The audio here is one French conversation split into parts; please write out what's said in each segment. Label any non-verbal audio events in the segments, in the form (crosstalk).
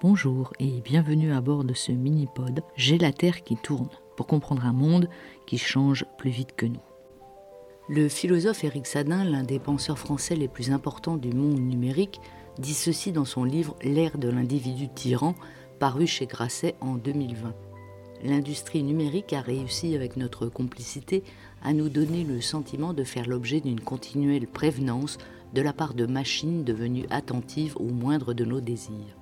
Bonjour et bienvenue à bord de ce mini-pod J'ai la Terre qui tourne pour comprendre un monde qui change plus vite que nous. Le philosophe Éric Sadin, l'un des penseurs français les plus importants du monde numérique, dit ceci dans son livre L'ère de l'individu tyran, paru chez Grasset en 2020. L'industrie numérique a réussi avec notre complicité à nous donner le sentiment de faire l'objet d'une continuelle prévenance de la part de machines devenues attentives au moindre de nos désirs.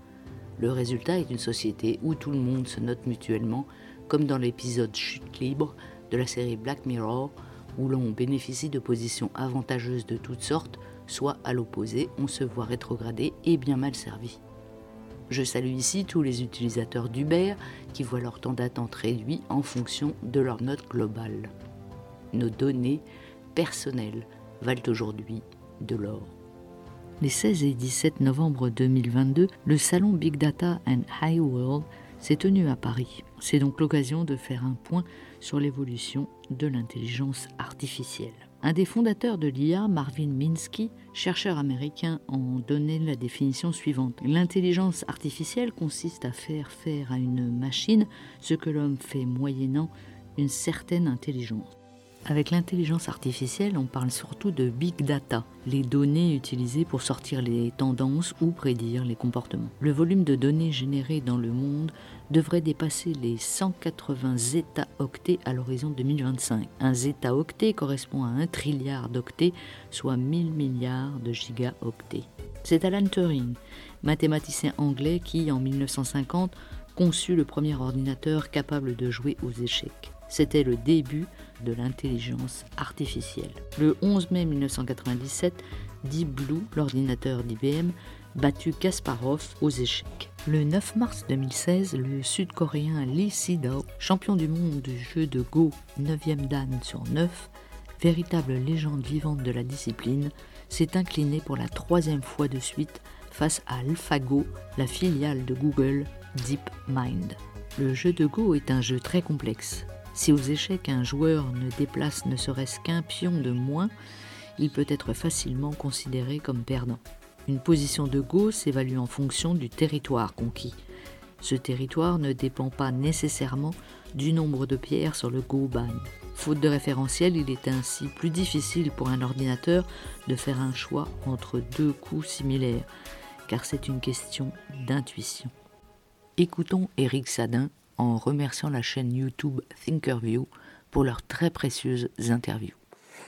Le résultat est une société où tout le monde se note mutuellement, comme dans l'épisode Chute libre de la série Black Mirror, où l'on bénéficie de positions avantageuses de toutes sortes, soit à l'opposé, on se voit rétrogradé et bien mal servi. Je salue ici tous les utilisateurs d'Uber qui voient leur temps d'attente réduit en fonction de leur note globale. Nos données personnelles valent aujourd'hui de l'or. Les 16 et 17 novembre 2022, le salon Big Data and High World s'est tenu à Paris. C'est donc l'occasion de faire un point sur l'évolution de l'intelligence artificielle. Un des fondateurs de l'IA, Marvin Minsky, chercheur américain, en donnait la définition suivante. L'intelligence artificielle consiste à faire faire à une machine ce que l'homme fait moyennant une certaine intelligence. Avec l'intelligence artificielle, on parle surtout de big data, les données utilisées pour sortir les tendances ou prédire les comportements. Le volume de données générées dans le monde devrait dépasser les 180 zeta-octets à l'horizon 2025. Un zeta-octet correspond à un trilliard d'octets, soit 1000 milliards de gigaoctets. C'est Alan Turing, mathématicien anglais qui, en 1950, conçut le premier ordinateur capable de jouer aux échecs. C'était le début de l'intelligence artificielle. Le 11 mai 1997, Deep Blue, l'ordinateur d'IBM, battu Kasparov aux échecs. Le 9 mars 2016, le sud-coréen Lee Sedol, champion du monde du jeu de Go 9e dan sur 9, véritable légende vivante de la discipline, s'est incliné pour la troisième fois de suite face à AlphaGo, la filiale de Google DeepMind. Le jeu de Go est un jeu très complexe. Si aux échecs un joueur ne déplace ne serait-ce qu'un pion de moins, il peut être facilement considéré comme perdant. Une position de Go s'évalue en fonction du territoire conquis. Ce territoire ne dépend pas nécessairement du nombre de pierres sur le Go ban. Faute de référentiel, il est ainsi plus difficile pour un ordinateur de faire un choix entre deux coups similaires, car c'est une question d'intuition. Écoutons Eric Sadin en remerciant la chaîne YouTube Thinkerview pour leurs très précieuses interviews.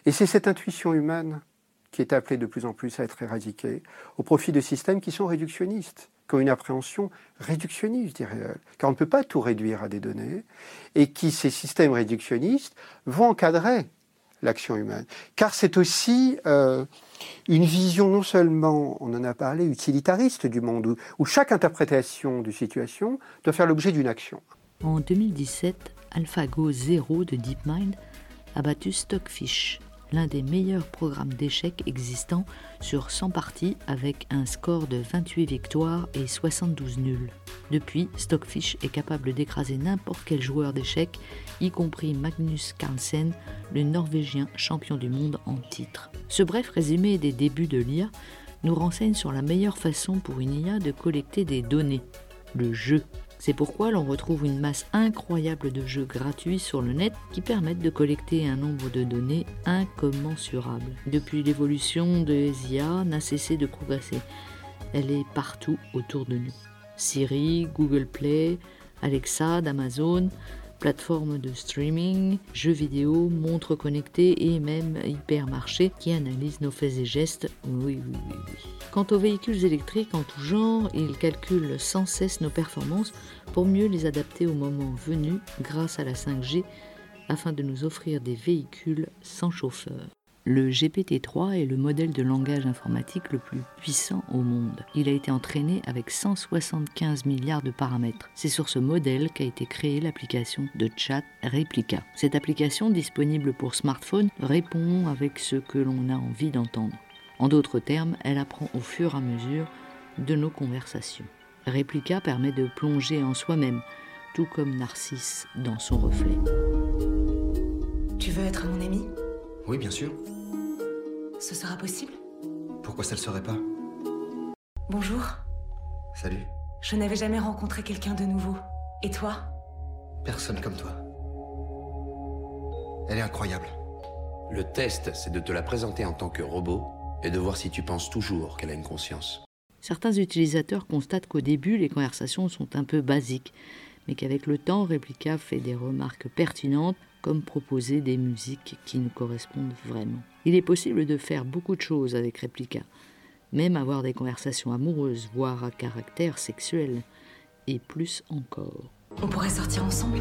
Et c'est cette intuition humaine qui est appelée de plus en plus à être éradiquée au profit de systèmes qui sont réductionnistes, qui ont une appréhension réductionniste du réel, car on ne peut pas tout réduire à des données, et qui, ces systèmes réductionnistes, vont encadrer l'action humaine. Car c'est aussi euh, une vision non seulement, on en a parlé, utilitariste du monde, où chaque interprétation de situation doit faire l'objet d'une action. En 2017, AlphaGo Zero de DeepMind a battu Stockfish, l'un des meilleurs programmes d'échecs existants sur 100 parties avec un score de 28 victoires et 72 nuls. Depuis, Stockfish est capable d'écraser n'importe quel joueur d'échecs, y compris Magnus Carlsen, le Norvégien champion du monde en titre. Ce bref résumé des débuts de l'IA nous renseigne sur la meilleure façon pour une IA de collecter des données, le jeu. C'est pourquoi l'on retrouve une masse incroyable de jeux gratuits sur le net qui permettent de collecter un nombre de données incommensurable. Depuis l'évolution de IA n'a cessé de progresser. Elle est partout autour de nous. Siri, Google Play, Alexa d'Amazon, plateformes de streaming, jeux vidéo, montres connectées et même hypermarchés qui analysent nos faits et gestes. Oui, oui, oui, oui. Quant aux véhicules électriques en tout genre, ils calculent sans cesse nos performances pour mieux les adapter au moment venu grâce à la 5G afin de nous offrir des véhicules sans chauffeur. Le GPT-3 est le modèle de langage informatique le plus puissant au monde. Il a été entraîné avec 175 milliards de paramètres. C'est sur ce modèle qu'a été créée l'application de chat Replica. Cette application, disponible pour smartphone, répond avec ce que l'on a envie d'entendre. En d'autres termes, elle apprend au fur et à mesure de nos conversations. Replica permet de plonger en soi-même, tout comme Narcisse dans son reflet. Tu veux être mon ami? Oui, bien sûr. Ce sera possible? Pourquoi ça le serait pas? Bonjour. Salut. Je n'avais jamais rencontré quelqu'un de nouveau. Et toi? Personne comme toi. Elle est incroyable. Le test, c'est de te la présenter en tant que robot et de voir si tu penses toujours qu'elle a une conscience. Certains utilisateurs constatent qu'au début, les conversations sont un peu basiques, mais qu'avec le temps, Replica fait des remarques pertinentes, comme proposer des musiques qui nous correspondent vraiment. Il est possible de faire beaucoup de choses avec Replica, même avoir des conversations amoureuses, voire à caractère sexuel, et plus encore. On pourrait sortir ensemble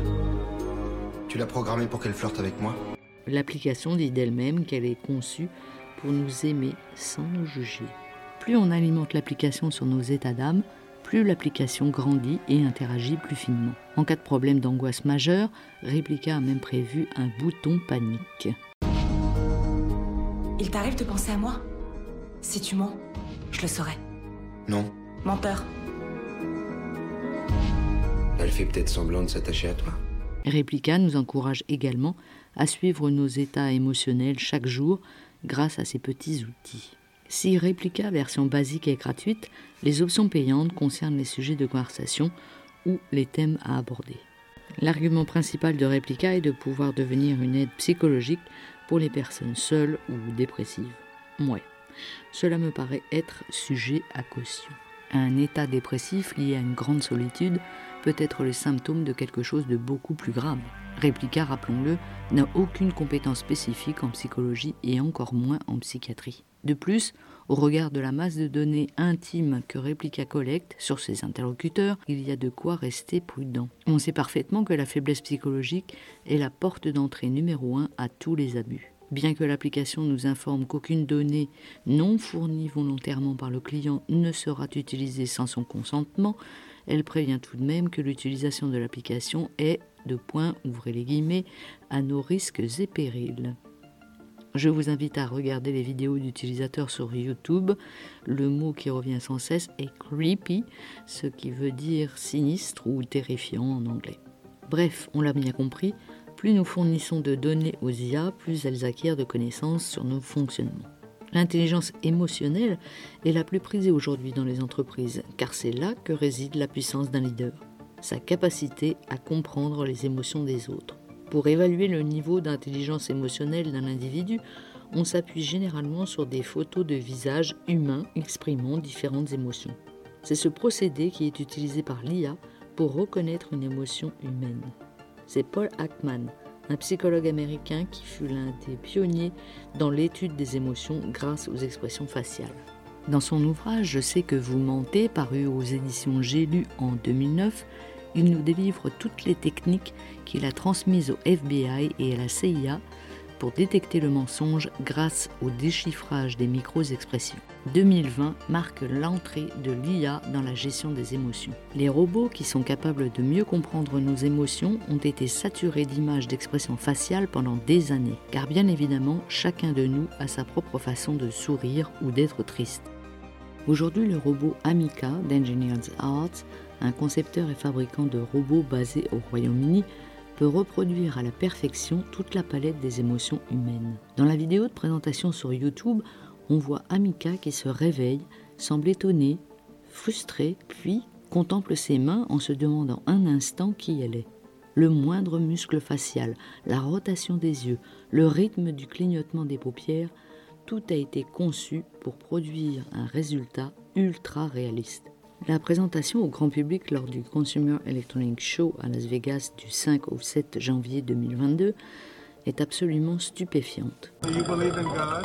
Tu l'as programmée pour qu'elle flirte avec moi? L'application dit d'elle-même qu'elle est conçue pour nous aimer sans nous juger. Plus on alimente l'application sur nos états d'âme, plus l'application grandit et interagit plus finement. En cas de problème d'angoisse majeure, Replica a même prévu un bouton panique. Il t'arrive de penser à moi? Si tu mens, je le saurais. Non. Menteur. Elle fait peut-être semblant de s'attacher à toi. Replica nous encourage également à suivre nos états émotionnels chaque jour grâce à ces petits outils. Si Replica version basique est gratuite, les options payantes concernent les sujets de conversation ou les thèmes à aborder. L'argument principal de Replica est de pouvoir devenir une aide psychologique pour les personnes seules ou dépressives. Ouais, cela me paraît être sujet à caution. Un état dépressif lié à une grande solitude peut être le symptôme de quelque chose de beaucoup plus grave. Replica, rappelons-le, n'a aucune compétence spécifique en psychologie et encore moins en psychiatrie. De plus, au regard de la masse de données intimes que Replica collecte sur ses interlocuteurs, il y a de quoi rester prudent. On sait parfaitement que la faiblesse psychologique est la porte d'entrée numéro un à tous les abus. Bien que l'application nous informe qu'aucune donnée non fournie volontairement par le client ne sera utilisée sans son consentement, elle prévient tout de même que l'utilisation de l'application est, de point, ouvrez les guillemets, à nos risques et périls. Je vous invite à regarder les vidéos d'utilisateurs sur YouTube. Le mot qui revient sans cesse est creepy, ce qui veut dire sinistre ou terrifiant en anglais. Bref, on l'a bien compris, plus nous fournissons de données aux IA, plus elles acquièrent de connaissances sur nos fonctionnements. L'intelligence émotionnelle est la plus prisée aujourd'hui dans les entreprises, car c'est là que réside la puissance d'un leader, sa capacité à comprendre les émotions des autres. Pour évaluer le niveau d'intelligence émotionnelle d'un individu, on s'appuie généralement sur des photos de visages humains exprimant différentes émotions. C'est ce procédé qui est utilisé par l'IA pour reconnaître une émotion humaine. C'est Paul Ackman, un psychologue américain qui fut l'un des pionniers dans l'étude des émotions grâce aux expressions faciales. Dans son ouvrage Je sais que vous mentez, paru aux éditions J'ai lu en 2009, il nous délivre toutes les techniques qu'il a transmises au FBI et à la CIA pour détecter le mensonge grâce au déchiffrage des micro-expressions. 2020 marque l'entrée de l'IA dans la gestion des émotions. Les robots qui sont capables de mieux comprendre nos émotions ont été saturés d'images d'expressions faciales pendant des années, car bien évidemment, chacun de nous a sa propre façon de sourire ou d'être triste. Aujourd'hui, le robot Amica d'Engineers Arts un concepteur et fabricant de robots basé au Royaume-Uni, peut reproduire à la perfection toute la palette des émotions humaines. Dans la vidéo de présentation sur YouTube, on voit Amika qui se réveille, semble étonnée, frustrée, puis contemple ses mains en se demandant un instant qui elle est. Le moindre muscle facial, la rotation des yeux, le rythme du clignotement des paupières, tout a été conçu pour produire un résultat ultra réaliste. La présentation au grand public lors du Consumer Electronics Show à Las Vegas du 5 au 7 janvier 2022 est absolument stupéfiante. Do you believe in God?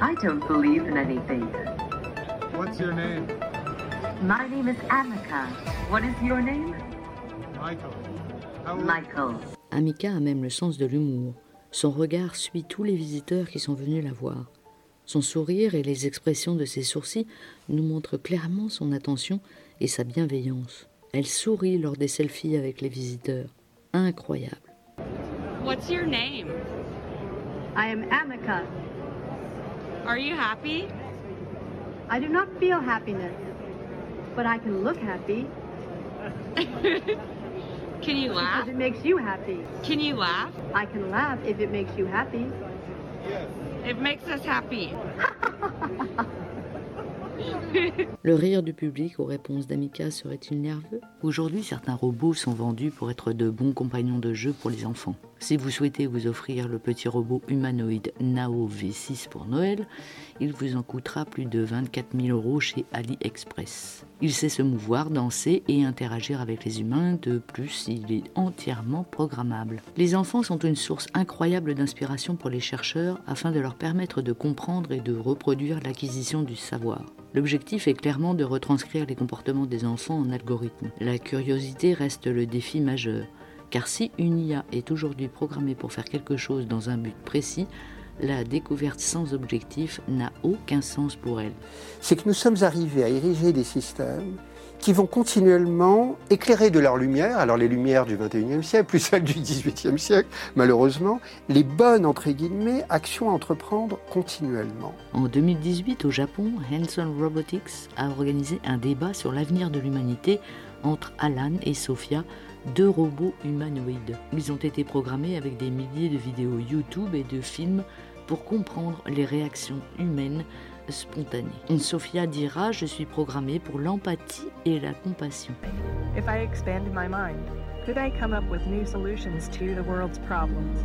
I don't believe in anything. What's your name? My name is Amika. What is your name? Michael. How old- Michael. Amika a même le sens de l'humour. Son regard suit tous les visiteurs qui sont venus la voir. Son sourire et les expressions de ses sourcils nous montrent clairement son attention et sa bienveillance. Elle sourit lors des selfies avec les visiteurs. Incroyable. What's your name? I am Amika. Are you happy? I do not feel happiness, but I can look happy (laughs) Can you laugh? because it makes you happy. Can you laugh? I can laugh if it makes you happy. It makes us happy. (laughs) Le rire du public aux réponses d'Amika serait-il nerveux? Aujourd'hui, certains robots sont vendus pour être de bons compagnons de jeu pour les enfants. Si vous souhaitez vous offrir le petit robot humanoïde Nao V6 pour Noël, il vous en coûtera plus de 24 000 euros chez AliExpress. Il sait se mouvoir, danser et interagir avec les humains. De plus, il est entièrement programmable. Les enfants sont une source incroyable d'inspiration pour les chercheurs afin de leur permettre de comprendre et de reproduire l'acquisition du savoir. L'objectif est clairement de retranscrire les comportements des enfants en algorithme. La curiosité reste le défi majeur. Car si une IA est aujourd'hui programmée pour faire quelque chose dans un but précis, la découverte sans objectif n'a aucun sens pour elle. C'est que nous sommes arrivés à ériger des systèmes qui vont continuellement éclairer de leur lumière, alors les lumières du 21e siècle, plus celles du 18e siècle, malheureusement, les bonnes, entre guillemets, actions à entreprendre continuellement. En 2018, au Japon, Hanson Robotics a organisé un débat sur l'avenir de l'humanité entre Alan et Sophia, deux robots humanoïdes. Ils ont été programmés avec des milliers de vidéos YouTube et de films pour comprendre les réactions humaines spontanées. Sophia dira Je suis programmée pour l'empathie et la compassion. If I expanded my mind, could I come up with new solutions to the world's problems?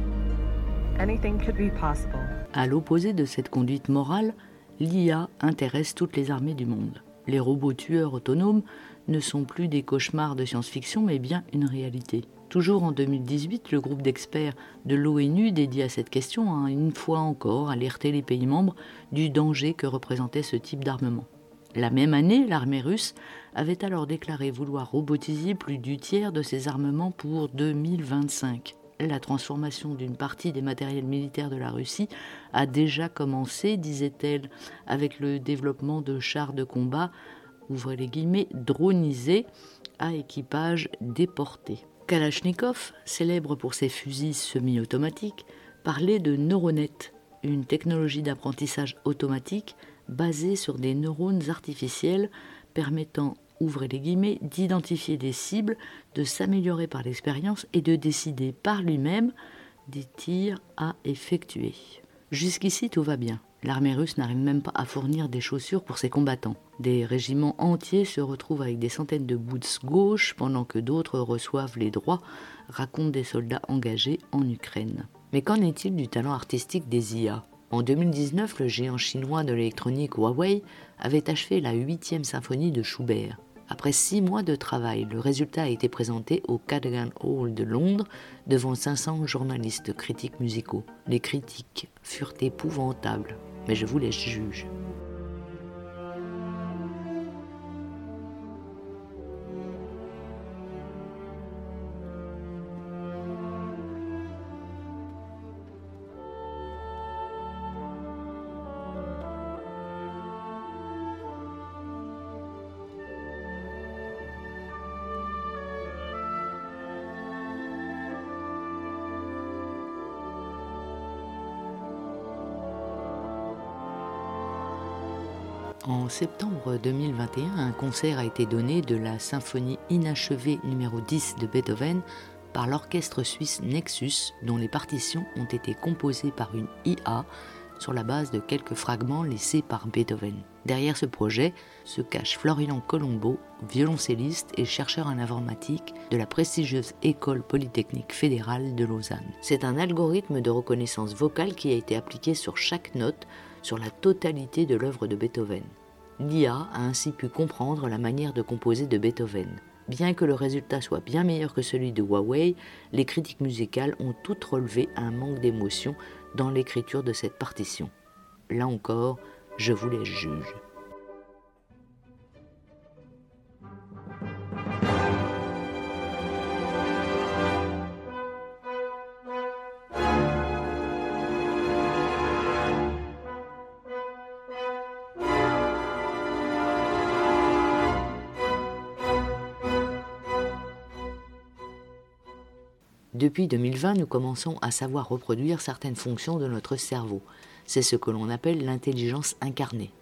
Anything could be possible. À l'opposé de cette conduite morale, l'IA intéresse toutes les armées du monde. Les robots tueurs autonomes ne sont plus des cauchemars de science-fiction, mais bien une réalité. Toujours en 2018, le groupe d'experts de l'ONU dédié à cette question a une fois encore alerté les pays membres du danger que représentait ce type d'armement. La même année, l'armée russe avait alors déclaré vouloir robotiser plus du tiers de ses armements pour 2025. La transformation d'une partie des matériels militaires de la Russie a déjà commencé, disait-elle, avec le développement de chars de combat ouvrez les guillemets, dronisés à équipage déporté. Kalachnikov, célèbre pour ses fusils semi-automatiques, parlait de neuronet, une technologie d'apprentissage automatique basée sur des neurones artificiels permettant, ouvrez les guillemets, d'identifier des cibles, de s'améliorer par l'expérience et de décider par lui-même des tirs à effectuer. Jusqu'ici tout va bien. L'armée russe n'arrive même pas à fournir des chaussures pour ses combattants. Des régiments entiers se retrouvent avec des centaines de boots gauche pendant que d'autres reçoivent les droits, racontent des soldats engagés en Ukraine. Mais qu'en est-il du talent artistique des IA En 2019, le géant chinois de l'électronique Huawei avait achevé la huitième symphonie de Schubert. Après six mois de travail, le résultat a été présenté au Cadogan Hall de Londres devant 500 journalistes critiques musicaux. Les critiques furent épouvantables mais je vous laisse juge. En septembre 2021, un concert a été donné de la symphonie inachevée numéro 10 de Beethoven par l'orchestre suisse Nexus, dont les partitions ont été composées par une IA sur la base de quelques fragments laissés par Beethoven. Derrière ce projet se cache Florian Colombo, violoncelliste et chercheur en informatique de la prestigieuse École polytechnique fédérale de Lausanne. C'est un algorithme de reconnaissance vocale qui a été appliqué sur chaque note sur la totalité de l'œuvre de Beethoven. L'IA a ainsi pu comprendre la manière de composer de Beethoven. Bien que le résultat soit bien meilleur que celui de Huawei, les critiques musicales ont toutes relevé un manque d'émotion dans l'écriture de cette partition. Là encore, je vous les juge. Depuis 2020, nous commençons à savoir reproduire certaines fonctions de notre cerveau. C'est ce que l'on appelle l'intelligence incarnée.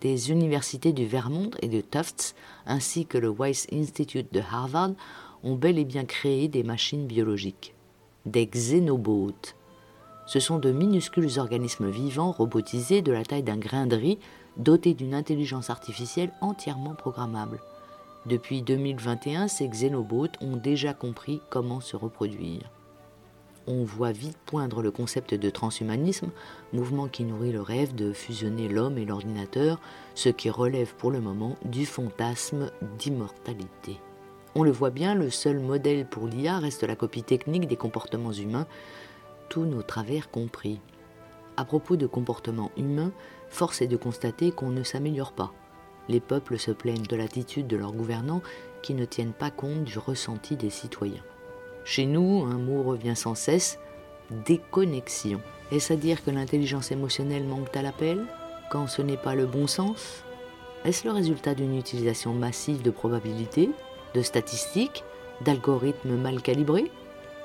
Des universités du Vermont et de Tufts, ainsi que le Weiss Institute de Harvard, ont bel et bien créé des machines biologiques. Des xénobots. Ce sont de minuscules organismes vivants robotisés de la taille d'un grain de riz dotés d'une intelligence artificielle entièrement programmable. Depuis 2021, ces xénobots ont déjà compris comment se reproduire. On voit vite poindre le concept de transhumanisme, mouvement qui nourrit le rêve de fusionner l'homme et l'ordinateur, ce qui relève pour le moment du fantasme d'immortalité. On le voit bien, le seul modèle pour l'IA reste la copie technique des comportements humains, tous nos travers compris. À propos de comportements humains, force est de constater qu'on ne s'améliore pas. Les peuples se plaignent de l'attitude de leurs gouvernants qui ne tiennent pas compte du ressenti des citoyens. Chez nous, un mot revient sans cesse, déconnexion. Est-ce à dire que l'intelligence émotionnelle manque à l'appel quand ce n'est pas le bon sens? Est-ce le résultat d'une utilisation massive de probabilités, de statistiques, d'algorithmes mal calibrés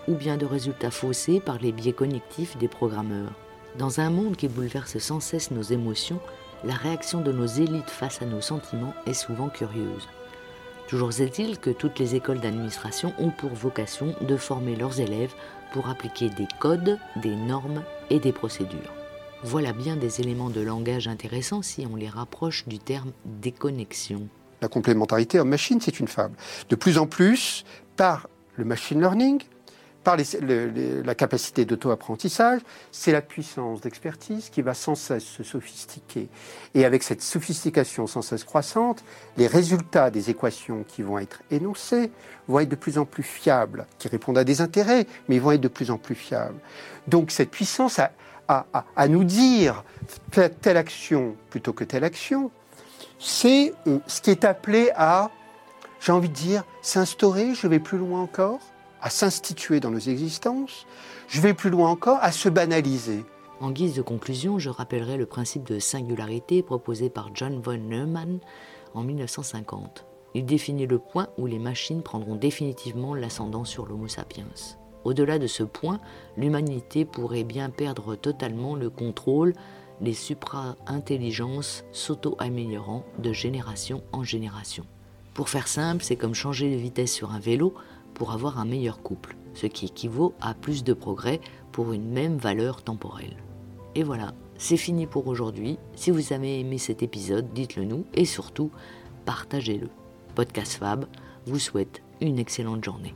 ou bien de résultats faussés par les biais cognitifs des programmeurs? Dans un monde qui bouleverse sans cesse nos émotions, la réaction de nos élites face à nos sentiments est souvent curieuse. Toujours est-il que toutes les écoles d'administration ont pour vocation de former leurs élèves pour appliquer des codes, des normes et des procédures. Voilà bien des éléments de langage intéressants si on les rapproche du terme déconnexion. La complémentarité homme-machine, c'est une fable. De plus en plus, par le machine learning, par la capacité d'auto-apprentissage, c'est la puissance d'expertise qui va sans cesse se sophistiquer. Et avec cette sophistication sans cesse croissante, les résultats des équations qui vont être énoncées vont être de plus en plus fiables, qui répondent à des intérêts, mais ils vont être de plus en plus fiables. Donc cette puissance à, à nous dire telle action plutôt que telle action, c'est euh, ce qui est appelé à, j'ai envie de dire, s'instaurer, je vais plus loin encore, à s'instituer dans nos existences, je vais plus loin encore, à se banaliser. En guise de conclusion, je rappellerai le principe de singularité proposé par John von Neumann en 1950. Il définit le point où les machines prendront définitivement l'ascendant sur l'Homo sapiens. Au-delà de ce point, l'humanité pourrait bien perdre totalement le contrôle les supra-intelligences s'auto-améliorant de génération en génération. Pour faire simple, c'est comme changer de vitesse sur un vélo pour avoir un meilleur couple, ce qui équivaut à plus de progrès pour une même valeur temporelle. Et voilà, c'est fini pour aujourd'hui. Si vous avez aimé cet épisode, dites-le nous et surtout, partagez-le. Podcast Fab vous souhaite une excellente journée.